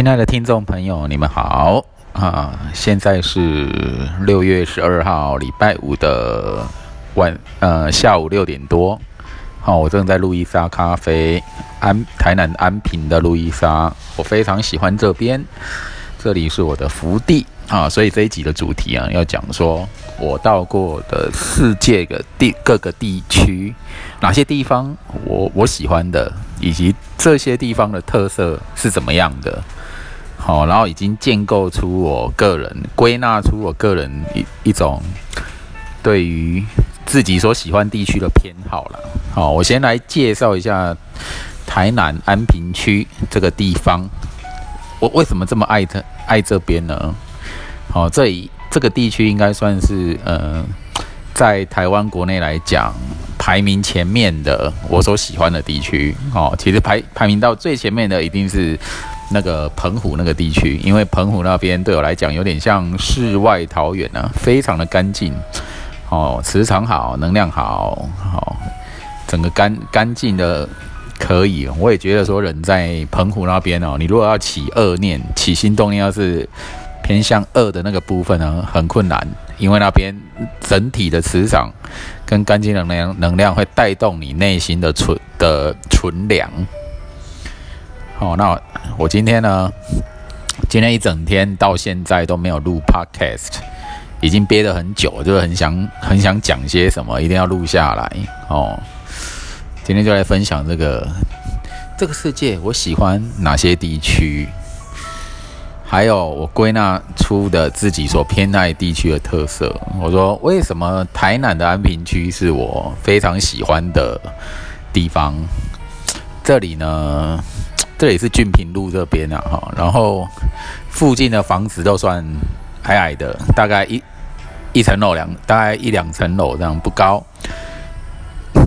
亲爱的听众朋友，你们好啊！现在是六月十二号礼拜五的晚呃下午六点多。好，我正在路易莎咖啡安台南安平的路易莎，我非常喜欢这边，这里是我的福地啊！所以这一集的主题啊，要讲说我到过的世界的地各个地区，哪些地方我我喜欢的，以及这些地方的特色是怎么样的。好，然后已经建构出我个人归纳出我个人一一种对于自己所喜欢地区的偏好了。好，我先来介绍一下台南安平区这个地方。我为什么这么爱这爱这边呢？好，这里这个地区应该算是呃，在台湾国内来讲排名前面的我所喜欢的地区。哦，其实排排名到最前面的一定是。那个澎湖那个地区，因为澎湖那边对我来讲有点像世外桃源啊，非常的干净，哦，磁场好，能量好，好，整个干干净的可以。我也觉得说人在澎湖那边哦，你如果要起恶念、起心动念，要是偏向恶的那个部分呢，很困难，因为那边整体的磁场跟干净能量能量会带动你内心的纯的纯良。哦，那我今天呢？今天一整天到现在都没有录 podcast，已经憋得很久，就是很想很想讲些什么，一定要录下来。哦，今天就来分享这个这个世界，我喜欢哪些地区，还有我归纳出的自己所偏爱地区的特色。我说，为什么台南的安平区是我非常喜欢的地方？这里呢？这里是俊平路这边啊，哈，然后附近的房子都算矮矮的，大概一一层楼两，大概一两层楼这样不高。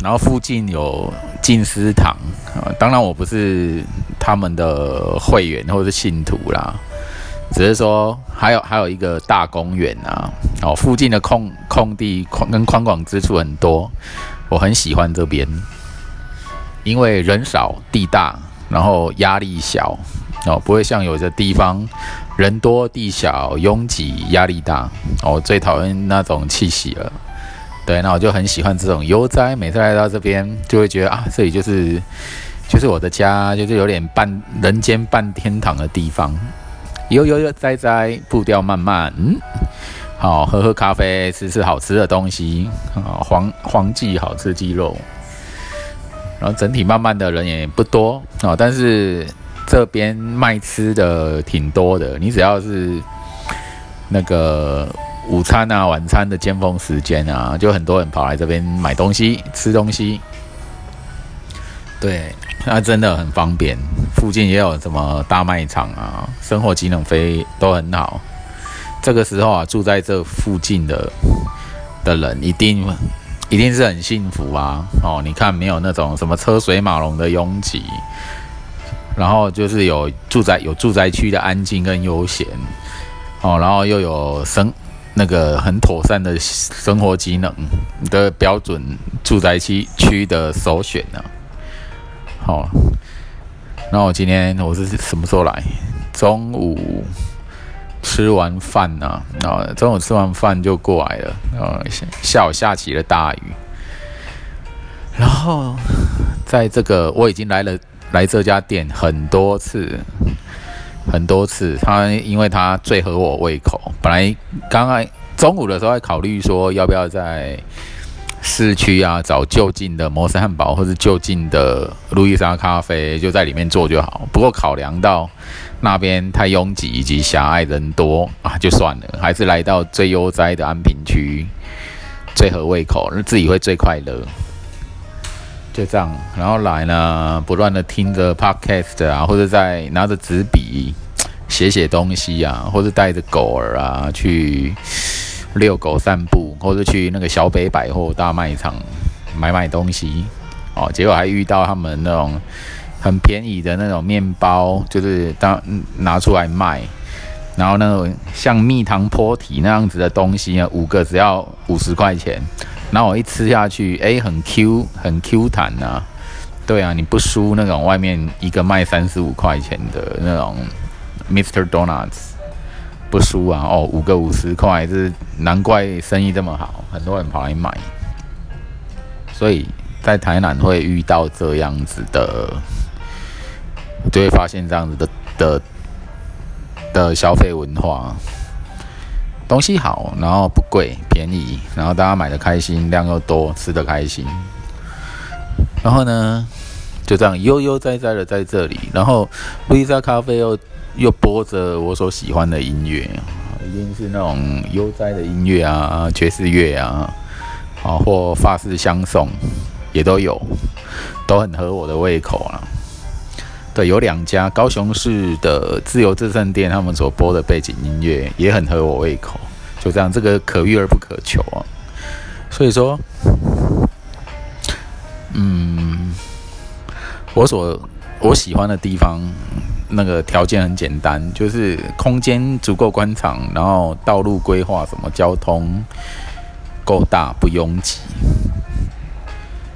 然后附近有静思堂啊，当然我不是他们的会员或者是信徒啦，只是说还有还有一个大公园啊，哦，附近的空空地宽跟宽广之处很多，我很喜欢这边，因为人少地大。然后压力小哦，不会像有的地方人多地小拥挤压力大哦，最讨厌那种气息了。对，那我就很喜欢这种悠哉。每次来到这边，就会觉得啊，这里就是就是我的家，就是有点半人间半天堂的地方。悠悠悠哉哉，步调慢慢，嗯好喝喝咖啡，吃吃好吃的东西啊，黄黄记好吃鸡肉。然后整体慢慢的人也不多啊，但是这边卖吃的挺多的。你只要是那个午餐啊、晚餐的尖峰时间啊，就很多人跑来这边买东西、吃东西。对，那真的很方便。附近也有什么大卖场啊，生活机能非都很好。这个时候啊，住在这附近的的人一定。一定是很幸福啊！哦，你看没有那种什么车水马龙的拥挤，然后就是有住宅有住宅区的安静跟悠闲，哦，然后又有生那个很妥善的生活机能的标准住宅区区的首选呢。好，那我今天我是什么时候来？中午。吃完饭呢，啊，中午吃完饭就过来了，啊，下午下起了大雨，然后在这个我已经来了来这家店很多次，很多次，他因为他最合我胃口，本来刚刚中午的时候还考虑说要不要在市区啊找就近的摩斯汉堡或者就近的路易莎咖啡，就在里面做就好，不过考量到。那边太拥挤以及狭隘人多啊，就算了，还是来到最悠哉的安平区，最合胃口，自己会最快乐。就这样，然后来呢，不断的听着 podcast 啊，或者在拿着纸笔写写东西啊，或者带着狗儿啊去遛狗散步，或者去那个小北百货大卖场买买东西哦，结果还遇到他们那种。很便宜的那种面包，就是当拿出来卖，然后那种像蜜糖坡体那样子的东西啊，五个只要五十块钱，然后我一吃下去，哎，很 Q，很 Q 弹呐，对啊，你不输那种外面一个卖三十五块钱的那种 Mr. Donuts 不输啊！哦，五个五十块，是难怪生意这么好，很多人跑来买。所以在台南会遇到这样子的，就会发现这样子的的的消费文化，东西好，然后不贵，便宜，然后大家买的开心，量又多，吃的开心。然后呢，就这样悠悠哉哉的在这里，然后路易莎咖啡又又播着我所喜欢的音乐，一定是那种悠哉的音乐啊，爵士乐啊，啊或法式香颂也都有，都很合我的胃口啊。对，有两家高雄市的自由至胜店，他们所播的背景音乐也很合我胃口。就这样，这个可遇而不可求啊。所以说。嗯，我所我喜欢的地方，那个条件很简单，就是空间足够宽敞，然后道路规划什么交通够大不拥挤。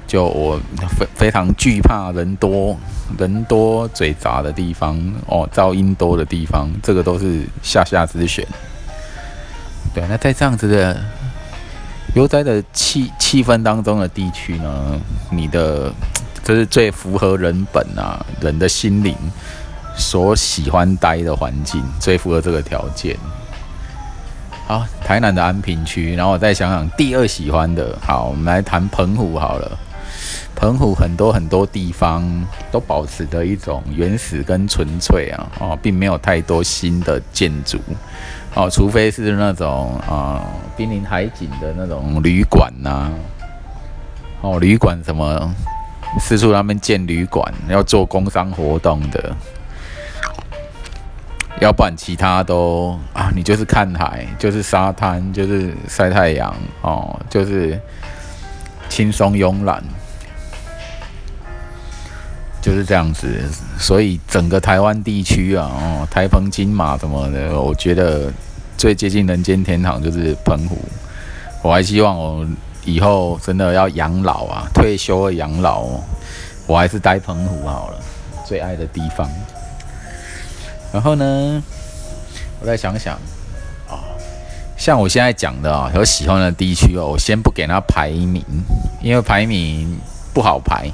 就我非非常惧怕人多人多嘴杂的地方哦，噪音多的地方，这个都是下下之选。对，那在这样子的。悠哉的气气氛当中的地区呢，你的这是最符合人本啊，人的心灵所喜欢待的环境，最符合这个条件。好，台南的安平区，然后我再想想第二喜欢的，好，我们来谈澎湖好了。澎湖很多很多地方都保持着一种原始跟纯粹啊，哦，并没有太多新的建筑。哦，除非是那种啊，濒临海景的那种旅馆呐，哦，旅馆什么，四处他们建旅馆，要做工商活动的，要不然其他都啊，你就是看海，就是沙滩，就是晒太阳，哦，就是轻松慵懒。就是这样子，所以整个台湾地区啊，哦，台澎金马什么的，我觉得最接近人间天堂就是澎湖。我还希望我以后真的要养老啊，退休了养老，我还是待澎湖好了，最爱的地方。然后呢，我再想想啊，像我现在讲的啊，有喜欢的地区哦，我先不给它排名，因为排名不好排。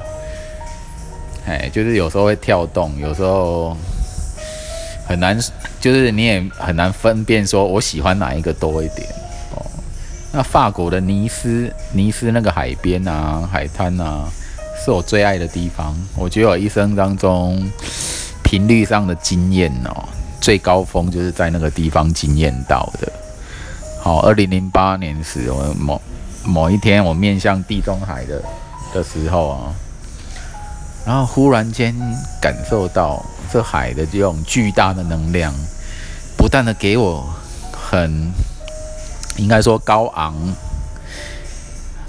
哎，就是有时候会跳动，有时候很难，就是你也很难分辨说我喜欢哪一个多一点哦。那法国的尼斯，尼斯那个海边啊，海滩啊，是我最爱的地方。我觉得我一生当中频率上的经验哦，最高峰就是在那个地方经验到的。好，二零零八年时，我某某一天我面向地中海的的时候啊。然后忽然间感受到这海的这种巨大的能量，不断的给我很应该说高昂、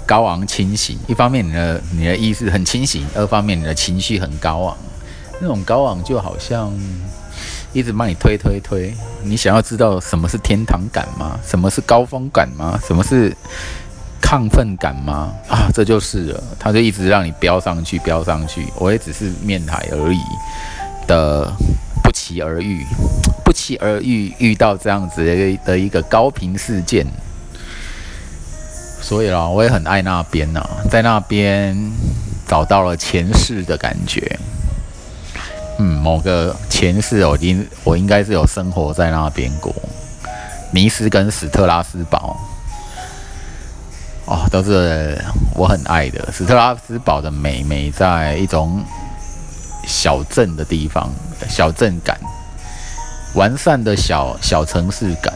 高昂清醒。一方面你的你的意识很清醒，二方面你的情绪很高昂。那种高昂就好像一直帮你推推推。你想要知道什么是天堂感吗？什么是高峰感吗？什么是？亢奋感吗？啊，这就是了。他就一直让你飙上去，飙上去。我也只是面海而已的不期而遇，不期而遇遇到这样子的一个高频事件。所以啦，我也很爱那边呐，在那边找到了前世的感觉。嗯，某个前世，我应我应该是有生活在那边过。尼斯跟史特拉斯堡。哦，都是我很爱的。史特拉斯堡的美美在一种小镇的地方，小镇感，完善的小小城市感。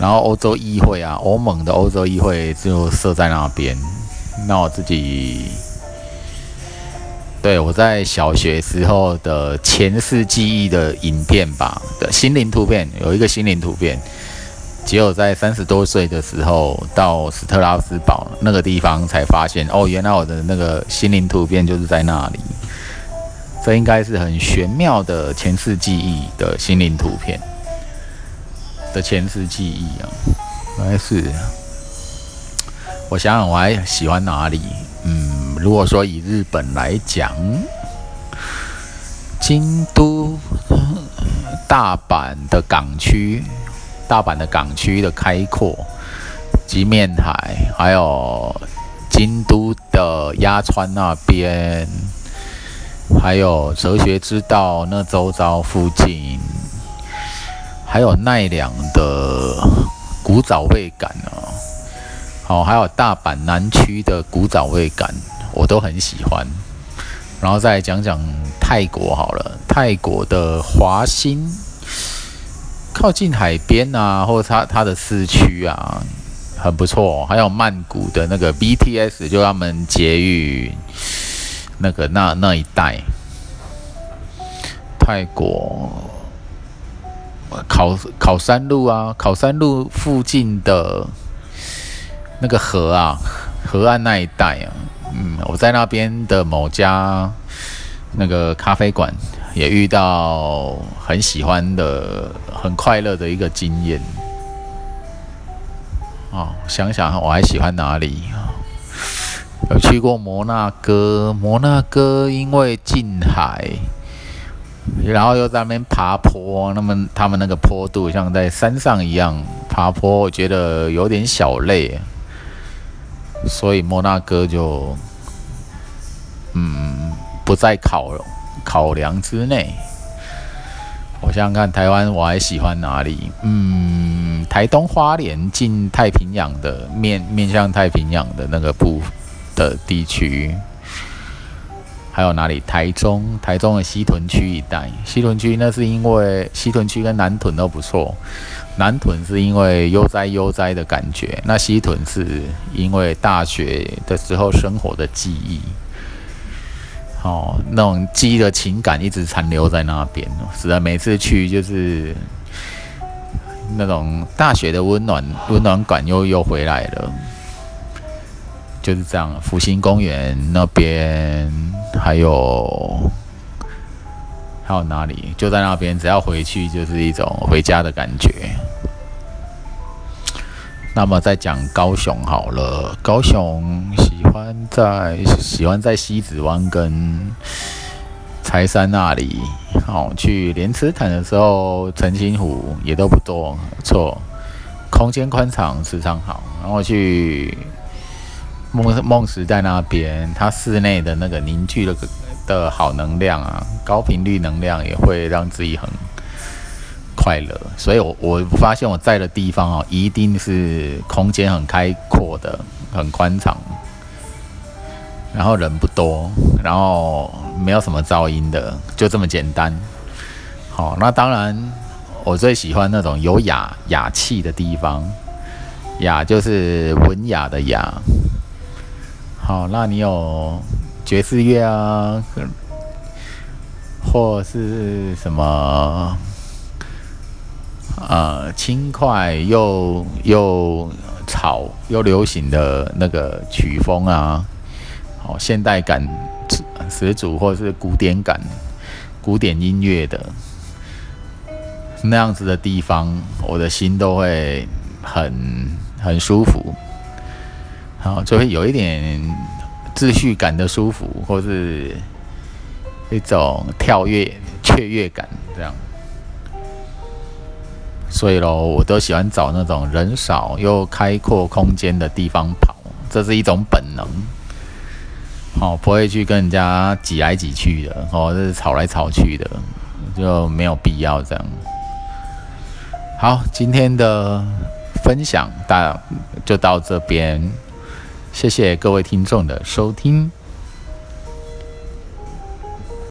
然后欧洲议会啊，欧盟的欧洲议会就设在那边。那我自己，对我在小学时候的前世记忆的影片吧的心灵图片，有一个心灵图片。只有在三十多岁的时候到斯特拉斯堡那个地方，才发现哦，原来我的那个心灵图片就是在那里。这应该是很玄妙的前世记忆的心灵图片的前世记忆啊，应该是。我想想，我还喜欢哪里？如果说以日本来讲，京都。大阪的港区，大阪的港区的开阔及面海，还有京都的鸭川那边，还有哲学之道那周遭附近，还有奈良的古早味感哦，好，还有大阪南区的古早味感，我都很喜欢。然后再讲讲泰国好了，泰国的华欣靠近海边啊，或者它它的市区啊，很不错。还有曼谷的那个 BTS，就他们捷运那个那那一带。泰国考考山路啊，考山路附近的那个河啊，河岸那一带啊。嗯，我在那边的某家那个咖啡馆也遇到很喜欢的、很快乐的一个经验。哦，想想我还喜欢哪里？有去过摩纳哥，摩纳哥因为近海，然后又在那边爬坡，那么他们那个坡度像在山上一样爬坡，我觉得有点小累。所以摩纳哥就，嗯，不在考考量之内。我想想看，台湾我还喜欢哪里？嗯，台东花莲近太平洋的面面向太平洋的那个部的地区，还有哪里？台中，台中的西屯区一带，西屯区那是因为西屯区跟南屯都不错。南屯是因为悠哉悠哉的感觉，那西屯是因为大学的时候生活的记忆，哦，那种记忆的情感一直残留在那边，使得每次去就是那种大学的温暖温暖感又又回来了，就是这样。福星公园那边还有。还有哪里？就在那边，只要回去就是一种回家的感觉。那么再讲高雄好了，高雄喜欢在喜欢在西子湾跟柴山那里。好，去莲池潭的时候，澄清湖也都不多，错，空间宽敞，时常好。然后去梦梦时代那边，它室内的那个凝聚了个。的好能量啊，高频率能量也会让自己很快乐，所以我我发现我在的地方哦，一定是空间很开阔的，很宽敞，然后人不多，然后没有什么噪音的，就这么简单。好，那当然我最喜欢那种有雅雅气的地方，雅就是文雅的雅。好，那你有？爵士乐啊，或是什么，呃，轻快又又吵又流行的那个曲风啊，好，现代感十足，或是古典感、古典音乐的那样子的地方，我的心都会很很舒服，好，就会有一点。秩序感的舒服，或是一种跳跃、雀跃感，这样。所以咯，我都喜欢找那种人少又开阔空间的地方跑，这是一种本能。好，不会去跟人家挤来挤去的，或者是吵来吵去的，就没有必要这样。好，今天的分享大就到这边。谢谢各位听众的收听。